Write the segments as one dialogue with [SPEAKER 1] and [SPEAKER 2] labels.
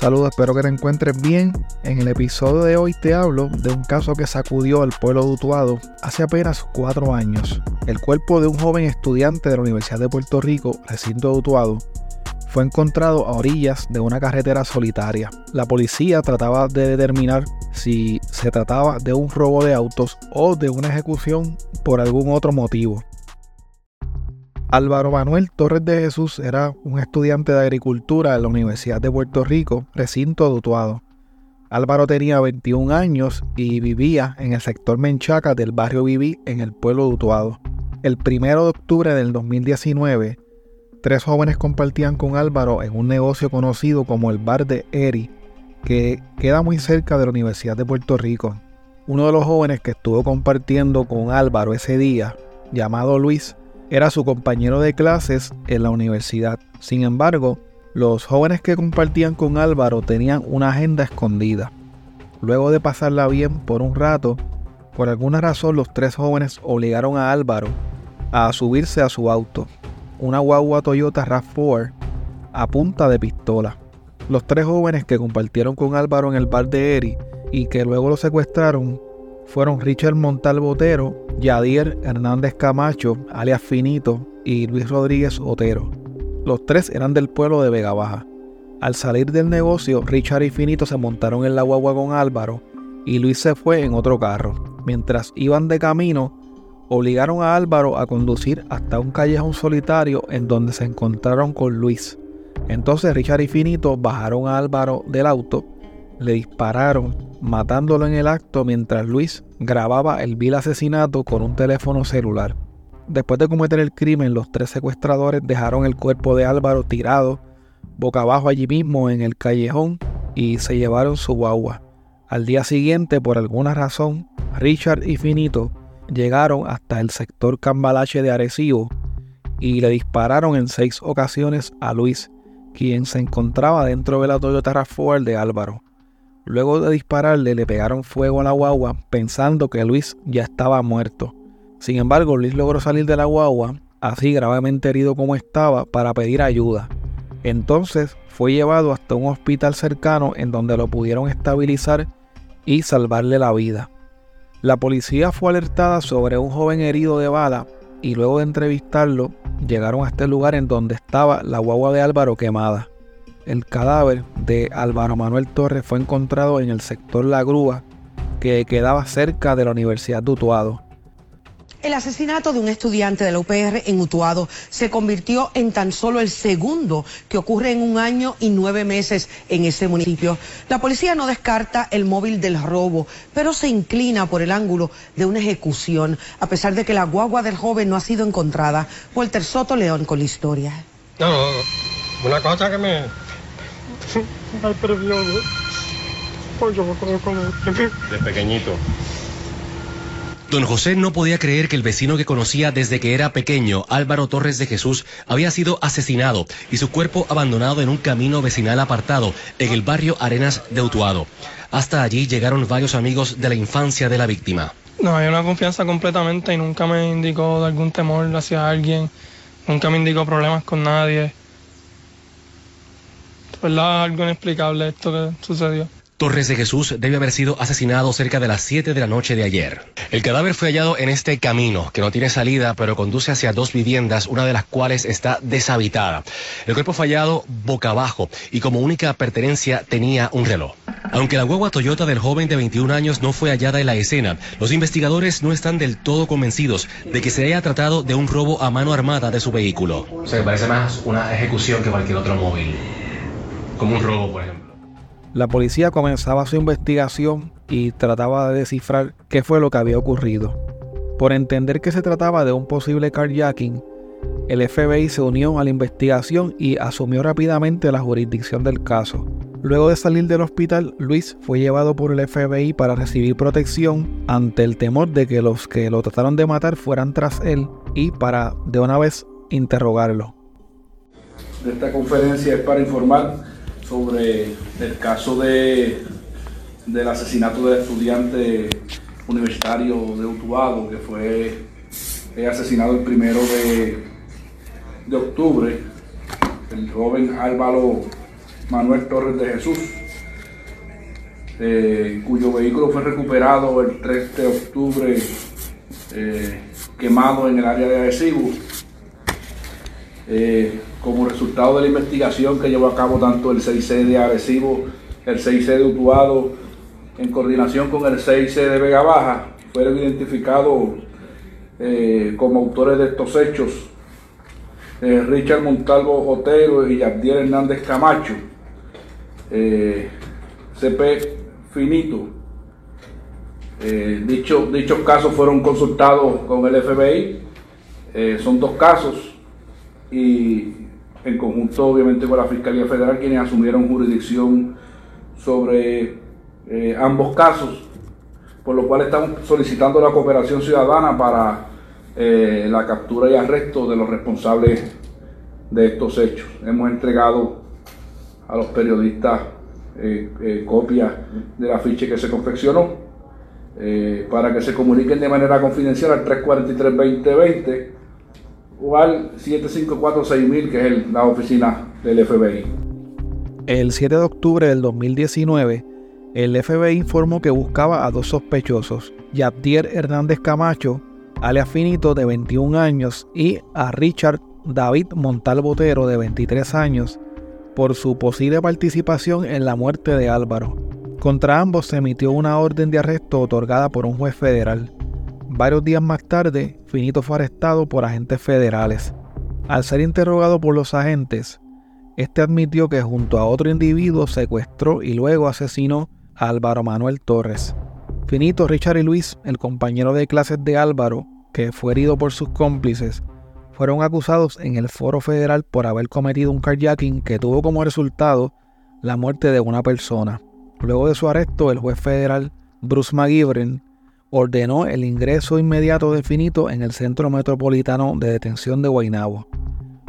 [SPEAKER 1] Saludos, espero que te encuentres bien. En el episodio de hoy te hablo de un caso que sacudió al pueblo de Utuado hace apenas cuatro años. El cuerpo de un joven estudiante de la Universidad de Puerto Rico, recinto de Utuado, fue encontrado a orillas de una carretera solitaria. La policía trataba de determinar si se trataba de un robo de autos o de una ejecución por algún otro motivo. Álvaro Manuel Torres de Jesús era un estudiante de agricultura en la Universidad de Puerto Rico, recinto de Utuado. Álvaro tenía 21 años y vivía en el sector Menchaca del barrio Viví en el pueblo de Utuado. El 1 de octubre del 2019, tres jóvenes compartían con Álvaro en un negocio conocido como el Bar de Eri, que queda muy cerca de la Universidad de Puerto Rico. Uno de los jóvenes que estuvo compartiendo con Álvaro ese día, llamado Luis, era su compañero de clases en la universidad. Sin embargo, los jóvenes que compartían con Álvaro tenían una agenda escondida. Luego de pasarla bien por un rato, por alguna razón los tres jóvenes obligaron a Álvaro a subirse a su auto, una guagua Toyota RAV4 a punta de pistola. Los tres jóvenes que compartieron con Álvaro en el bar de Eri y que luego lo secuestraron fueron Richard Montal Botero, Yadier Hernández Camacho, alias Finito, y Luis Rodríguez Otero. Los tres eran del pueblo de Vega Baja. Al salir del negocio, Richard y Finito se montaron en la guagua con Álvaro y Luis se fue en otro carro. Mientras iban de camino, obligaron a Álvaro a conducir hasta un callejón solitario en donde se encontraron con Luis. Entonces Richard y Finito bajaron a Álvaro del auto, le dispararon matándolo en el acto mientras Luis grababa el vil asesinato con un teléfono celular. Después de cometer el crimen, los tres secuestradores dejaron el cuerpo de Álvaro tirado boca abajo allí mismo en el callejón y se llevaron su guagua. Al día siguiente, por alguna razón, Richard y Finito llegaron hasta el sector Cambalache de Arecibo y le dispararon en seis ocasiones a Luis, quien se encontraba dentro de la Toyota RAV4 de Álvaro. Luego de dispararle le pegaron fuego a la guagua pensando que Luis ya estaba muerto. Sin embargo, Luis logró salir de la guagua, así gravemente herido como estaba, para pedir ayuda. Entonces fue llevado hasta un hospital cercano en donde lo pudieron estabilizar y salvarle la vida. La policía fue alertada sobre un joven herido de bala y luego de entrevistarlo llegaron a este lugar en donde estaba la guagua de Álvaro quemada. El cadáver de Álvaro Manuel Torres fue encontrado en el sector La Grúa, que quedaba cerca de la Universidad de Utuado.
[SPEAKER 2] El asesinato de un estudiante de la UPR en Utuado se convirtió en tan solo el segundo que ocurre en un año y nueve meses en ese municipio. La policía no descarta el móvil del robo, pero se inclina por el ángulo de una ejecución, a pesar de que la guagua del joven no ha sido encontrada. Walter Soto León con la historia.
[SPEAKER 3] No, una cosa que me, de pequeñito.
[SPEAKER 4] Don José no podía creer que el vecino que conocía desde que era pequeño, Álvaro Torres de Jesús, había sido asesinado y su cuerpo abandonado en un camino vecinal apartado en el barrio Arenas de Utuado. Hasta allí llegaron varios amigos de la infancia de la víctima.
[SPEAKER 5] No, hay una confianza completamente y nunca me indicó de algún temor hacia alguien, nunca me indicó problemas con nadie. ¿Verdad? Algo inexplicable esto que sucedió.
[SPEAKER 4] Torres de Jesús debe haber sido asesinado cerca de las 7 de la noche de ayer. El cadáver fue hallado en este camino, que no tiene salida, pero conduce hacia dos viviendas, una de las cuales está deshabitada. El cuerpo fue hallado boca abajo y como única pertenencia tenía un reloj. Aunque la guagua Toyota del joven de 21 años no fue hallada en la escena, los investigadores no están del todo convencidos de que se haya tratado de un robo a mano armada de su vehículo.
[SPEAKER 6] Se parece más una ejecución que cualquier otro móvil como un robo, por ejemplo.
[SPEAKER 1] La policía comenzaba su investigación y trataba de descifrar qué fue lo que había ocurrido. Por entender que se trataba de un posible carjacking, el FBI se unió a la investigación y asumió rápidamente la jurisdicción del caso. Luego de salir del hospital, Luis fue llevado por el FBI para recibir protección ante el temor de que los que lo trataron de matar fueran tras él y para de una vez interrogarlo.
[SPEAKER 7] Esta conferencia es para informar sobre el caso de, del asesinato del estudiante universitario de Utuado, que fue asesinado el primero de, de octubre, el joven Álvaro Manuel Torres de Jesús, eh, cuyo vehículo fue recuperado el 3 de octubre eh, quemado en el área de Arecibo. Eh, como resultado de la investigación que llevó a cabo tanto el 6C de Arecibo, el 6C de Utuado, en coordinación con el 6C de Vega Baja, fueron identificados como autores de estos hechos Richard Montalvo Otero y Yabdiel Hernández Camacho. CP finito. Eh, dichos casos fueron consultados con el FBI. Eh, son dos casos y en conjunto obviamente con la Fiscalía Federal quienes asumieron jurisdicción sobre eh, ambos casos, por lo cual estamos solicitando la cooperación ciudadana para la captura y arresto de los responsables de estos hechos. Hemos entregado a los periodistas eh, eh, copia del afiche que se confeccionó eh, para que se comuniquen de manera confidencial al 343-2020 o al 754-6000 que es la oficina del FBI.
[SPEAKER 1] El 7 de octubre del 2019, el FBI informó que buscaba a dos sospechosos, Yabdier Hernández Camacho, alias Finito de 21 años, y a Richard David Montal Botero de 23 años, por su posible participación en la muerte de Álvaro. Contra ambos se emitió una orden de arresto otorgada por un juez federal. Varios días más tarde, Finito fue arrestado por agentes federales. Al ser interrogado por los agentes, este admitió que junto a otro individuo secuestró y luego asesinó a Álvaro Manuel Torres. Finito, Richard y Luis, el compañero de clases de Álvaro, que fue herido por sus cómplices, fueron acusados en el foro federal por haber cometido un carjacking que tuvo como resultado la muerte de una persona. Luego de su arresto, el juez federal Bruce McGivern ordenó el ingreso inmediato de Finito en el Centro Metropolitano de Detención de Guaynabo.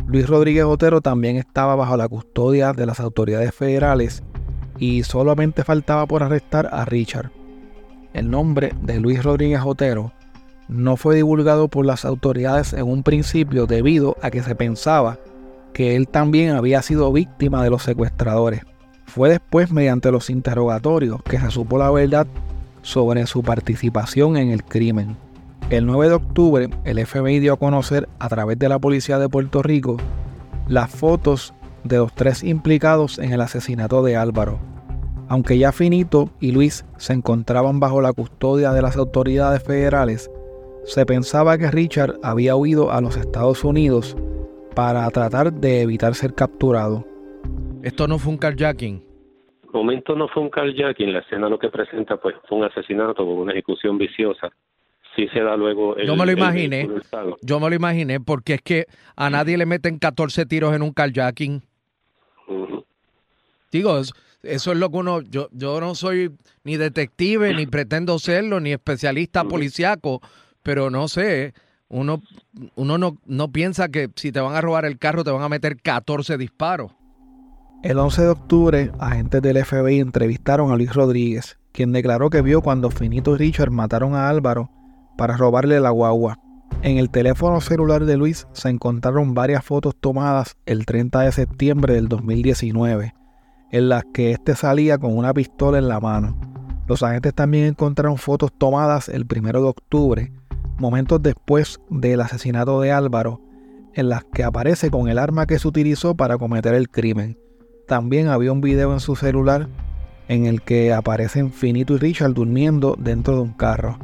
[SPEAKER 1] Luis Rodríguez Otero también estaba bajo la custodia de las autoridades federales y solamente faltaba por arrestar a Richard. El nombre de Luis Rodríguez Otero no fue divulgado por las autoridades en un principio debido a que se pensaba que él también había sido víctima de los secuestradores. Fue después mediante los interrogatorios que se supo la verdad sobre su participación en el crimen. El 9 de octubre, el FBI dio a conocer a través de la Policía de Puerto Rico las fotos de los tres implicados en el asesinato de Álvaro. Aunque ya Finito y Luis se encontraban bajo la custodia de las autoridades federales, se pensaba que Richard había huido a los Estados Unidos para tratar de evitar ser capturado.
[SPEAKER 8] Esto no fue un carjacking.
[SPEAKER 3] Momento no fue un carjacking, la escena lo que presenta pues fue un asesinato con una ejecución viciosa. Sí se da luego
[SPEAKER 8] Yo me lo imaginé. yo me lo imaginé porque es que a nadie le meten 14 tiros en un carjacking. Digo, eso, es lo que uno yo yo no soy ni detective ni pretendo serlo ni especialista policiaco pero no sé, uno, uno no, no piensa que si te van a robar el carro te van a meter 14 disparos.
[SPEAKER 1] El 11 de octubre, agentes del FBI entrevistaron a Luis Rodríguez, quien declaró que vio cuando Finito y Richard mataron a Álvaro para robarle la guagua. En el teléfono celular de Luis se encontraron varias fotos tomadas el 30 de septiembre del 2019, en las que éste salía con una pistola en la mano. Los agentes también encontraron fotos tomadas el 1 de octubre, momentos después del asesinato de Álvaro, en las que aparece con el arma que se utilizó para cometer el crimen. También había un video en su celular en el que aparecen Finito y Richard durmiendo dentro de un carro.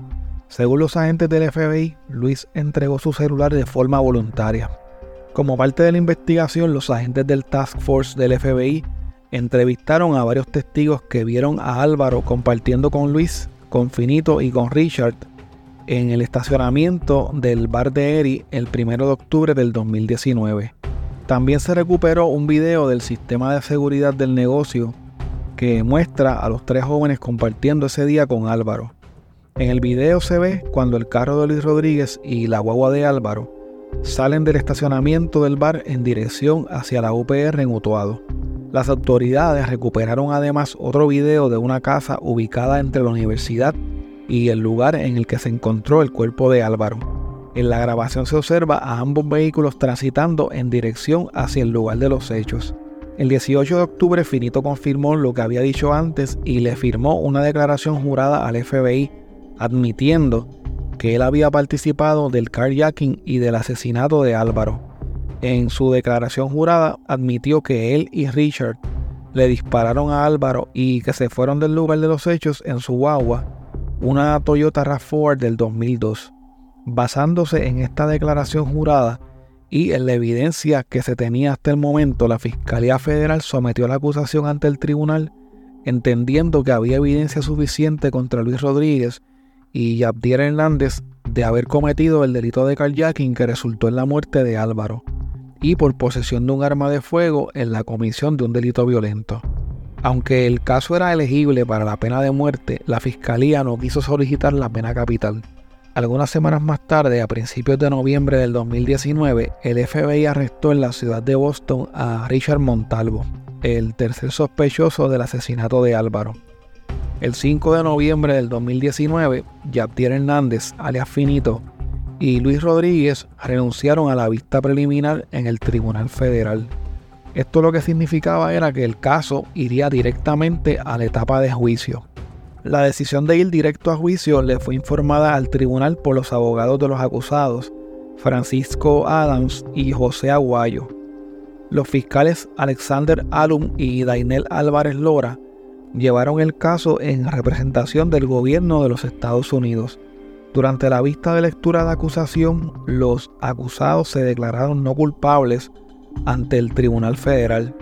[SPEAKER 1] Según los agentes del FBI, Luis entregó su celular de forma voluntaria. Como parte de la investigación, los agentes del Task Force del FBI entrevistaron a varios testigos que vieron a Álvaro compartiendo con Luis, con Finito y con Richard en el estacionamiento del bar de Eri el 1 de octubre del 2019. También se recuperó un video del sistema de seguridad del negocio que muestra a los tres jóvenes compartiendo ese día con Álvaro. En el video se ve cuando el carro de Luis Rodríguez y la guagua de Álvaro salen del estacionamiento del bar en dirección hacia la UPR en Utuado. Las autoridades recuperaron además otro video de una casa ubicada entre la universidad y el lugar en el que se encontró el cuerpo de Álvaro. En la grabación se observa a ambos vehículos transitando en dirección hacia el lugar de los hechos. El 18 de octubre Finito confirmó lo que había dicho antes y le firmó una declaración jurada al FBI admitiendo que él había participado del carjacking y del asesinato de Álvaro. En su declaración jurada admitió que él y Richard le dispararon a Álvaro y que se fueron del lugar de los hechos en su guagua, una Toyota RAV4 del 2002. Basándose en esta declaración jurada y en la evidencia que se tenía hasta el momento, la Fiscalía Federal sometió la acusación ante el tribunal entendiendo que había evidencia suficiente contra Luis Rodríguez y Yabdier Hernández de haber cometido el delito de carjacking que resultó en la muerte de Álvaro y por posesión de un arma de fuego en la comisión de un delito violento. Aunque el caso era elegible para la pena de muerte, la fiscalía no quiso solicitar la pena capital. Algunas semanas más tarde, a principios de noviembre del 2019, el FBI arrestó en la ciudad de Boston a Richard Montalvo, el tercer sospechoso del asesinato de Álvaro. El 5 de noviembre del 2019, Yaptier Hernández, alias Finito, y Luis Rodríguez renunciaron a la vista preliminar en el Tribunal Federal. Esto lo que significaba era que el caso iría directamente a la etapa de juicio. La decisión de ir directo a juicio le fue informada al tribunal por los abogados de los acusados, Francisco Adams y José Aguayo. Los fiscales Alexander Alum y Dainel Álvarez Lora llevaron el caso en representación del gobierno de los Estados Unidos. Durante la vista de lectura de acusación, los acusados se declararon no culpables ante el Tribunal Federal.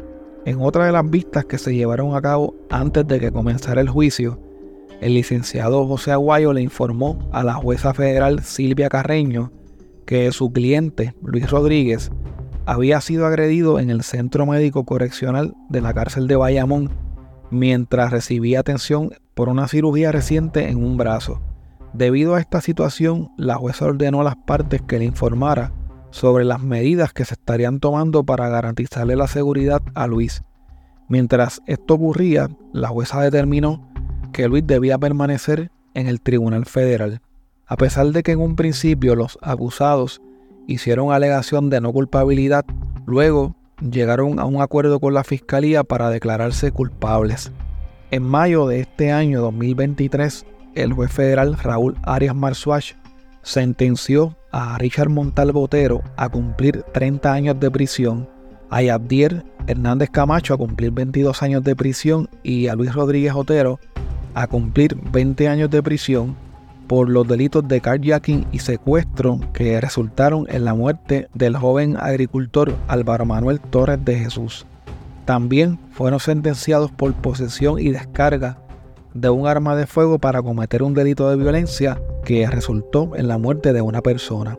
[SPEAKER 1] En otra de las vistas que se llevaron a cabo antes de que comenzara el juicio, el licenciado José Aguayo le informó a la jueza federal Silvia Carreño que su cliente, Luis Rodríguez, había sido agredido en el centro médico correccional de la cárcel de Bayamón mientras recibía atención por una cirugía reciente en un brazo. Debido a esta situación, la jueza ordenó a las partes que le informara sobre las medidas que se estarían tomando para garantizarle la seguridad a Luis. Mientras esto ocurría, la jueza determinó que Luis debía permanecer en el Tribunal Federal. A pesar de que en un principio los acusados hicieron alegación de no culpabilidad, luego llegaron a un acuerdo con la Fiscalía para declararse culpables. En mayo de este año 2023, el juez federal Raúl Arias Marsuach sentenció a Richard Montal Botero a cumplir 30 años de prisión, a Yabdier Hernández Camacho a cumplir 22 años de prisión y a Luis Rodríguez Otero a cumplir 20 años de prisión por los delitos de carjacking y secuestro que resultaron en la muerte del joven agricultor Álvaro Manuel Torres de Jesús. También fueron sentenciados por posesión y descarga de un arma de fuego para cometer un delito de violencia que resultó en la muerte de una persona.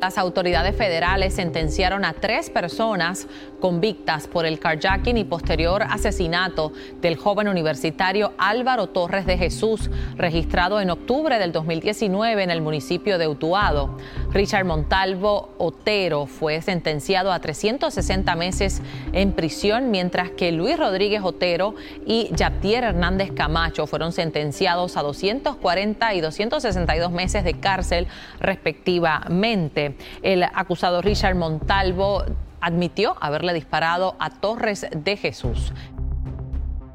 [SPEAKER 9] Las autoridades federales sentenciaron a tres personas convictas por el carjacking y posterior asesinato del joven universitario Álvaro Torres de Jesús, registrado en octubre del 2019 en el municipio de Utuado. Richard Montalvo Otero fue sentenciado a 360 meses en prisión, mientras que Luis Rodríguez Otero y Yaptier Hernández Camacho fueron sentenciados a 240 y 262 meses de cárcel respectivamente. El acusado Richard Montalvo admitió haberle disparado a Torres de Jesús.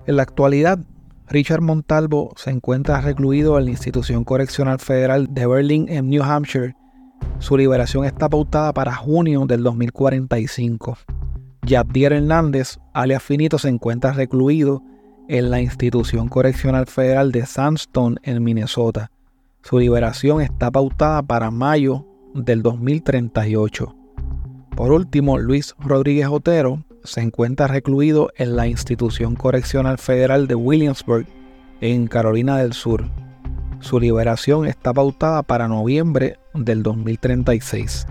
[SPEAKER 1] En la actualidad, Richard Montalvo se encuentra recluido en la institución correccional federal de Berlin en New Hampshire. Su liberación está pautada para junio del 2045. Yabdier Hernández, alias Finito, se encuentra recluido en la institución correccional federal de Sandstone en Minnesota. Su liberación está pautada para mayo del 2038. Por último, Luis Rodríguez Otero se encuentra recluido en la Institución Correccional Federal de Williamsburg, en Carolina del Sur. Su liberación está pautada para noviembre del 2036.